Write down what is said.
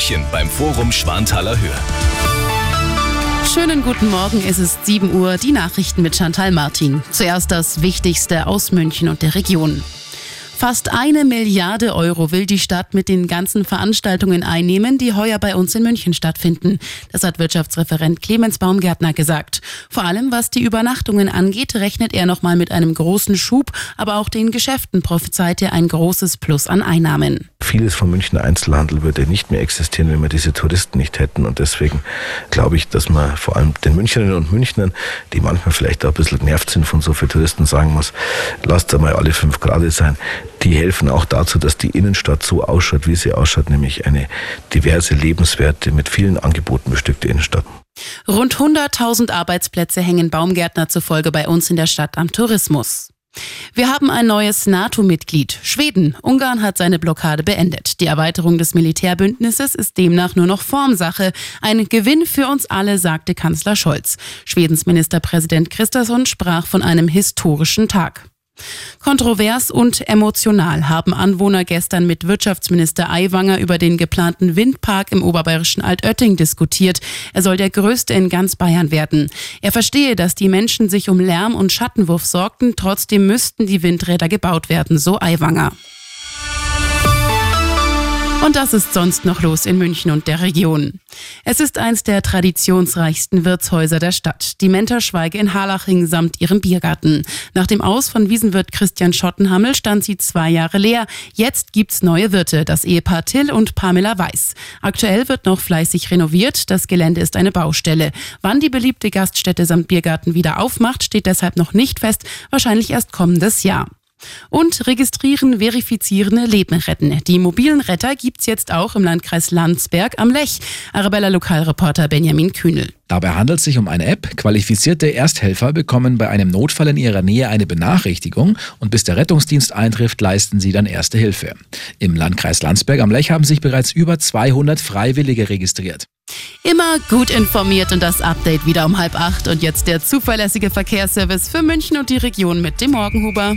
München beim Forum Schwanthaler Höhe. Schönen guten Morgen, es ist 7 Uhr, die Nachrichten mit Chantal Martin. Zuerst das Wichtigste aus München und der Region. Fast eine Milliarde Euro will die Stadt mit den ganzen Veranstaltungen einnehmen, die heuer bei uns in München stattfinden. Das hat Wirtschaftsreferent Clemens Baumgärtner gesagt. Vor allem was die Übernachtungen angeht, rechnet er nochmal mit einem großen Schub, aber auch den Geschäften prophezeit er ein großes Plus an Einnahmen. Vieles vom Münchner Einzelhandel würde nicht mehr existieren, wenn wir diese Touristen nicht hätten. Und deswegen glaube ich, dass man vor allem den Münchnerinnen und Münchnern, die manchmal vielleicht auch ein bisschen genervt sind von so vielen Touristen, sagen muss, lasst einmal alle fünf Grad sein die helfen auch dazu, dass die Innenstadt so ausschaut, wie sie ausschaut, nämlich eine diverse, lebenswerte, mit vielen Angeboten bestückte Innenstadt. Rund 100.000 Arbeitsplätze hängen Baumgärtner zufolge bei uns in der Stadt am Tourismus. Wir haben ein neues NATO-Mitglied, Schweden. Ungarn hat seine Blockade beendet. Die Erweiterung des Militärbündnisses ist demnach nur noch Formsache. Ein Gewinn für uns alle, sagte Kanzler Scholz. Schwedens Ministerpräsident Christasson sprach von einem historischen Tag. Kontrovers und emotional haben Anwohner gestern mit Wirtschaftsminister Aiwanger über den geplanten Windpark im oberbayerischen Altötting diskutiert. Er soll der größte in ganz Bayern werden. Er verstehe, dass die Menschen sich um Lärm und Schattenwurf sorgten, trotzdem müssten die Windräder gebaut werden, so Aiwanger. Und das ist sonst noch los in München und der Region. Es ist eins der traditionsreichsten Wirtshäuser der Stadt, die Mentorschweige in Harlaching samt ihrem Biergarten. Nach dem Aus von Wiesenwirt Christian Schottenhammel stand sie zwei Jahre leer. Jetzt gibt's neue Wirte, das Ehepaar Till und Pamela Weiß. Aktuell wird noch fleißig renoviert, das Gelände ist eine Baustelle. Wann die beliebte Gaststätte samt Biergarten wieder aufmacht, steht deshalb noch nicht fest, wahrscheinlich erst kommendes Jahr. Und registrieren, verifizieren, Leben retten. Die mobilen Retter gibt's jetzt auch im Landkreis Landsberg am Lech. Arabella Lokalreporter Benjamin Kühnel. Dabei handelt es sich um eine App. Qualifizierte Ersthelfer bekommen bei einem Notfall in ihrer Nähe eine Benachrichtigung und bis der Rettungsdienst eintrifft, leisten sie dann erste Hilfe. Im Landkreis Landsberg am Lech haben sich bereits über 200 Freiwillige registriert. Immer gut informiert und das Update wieder um halb acht. Und jetzt der zuverlässige Verkehrsservice für München und die Region mit dem Morgenhuber.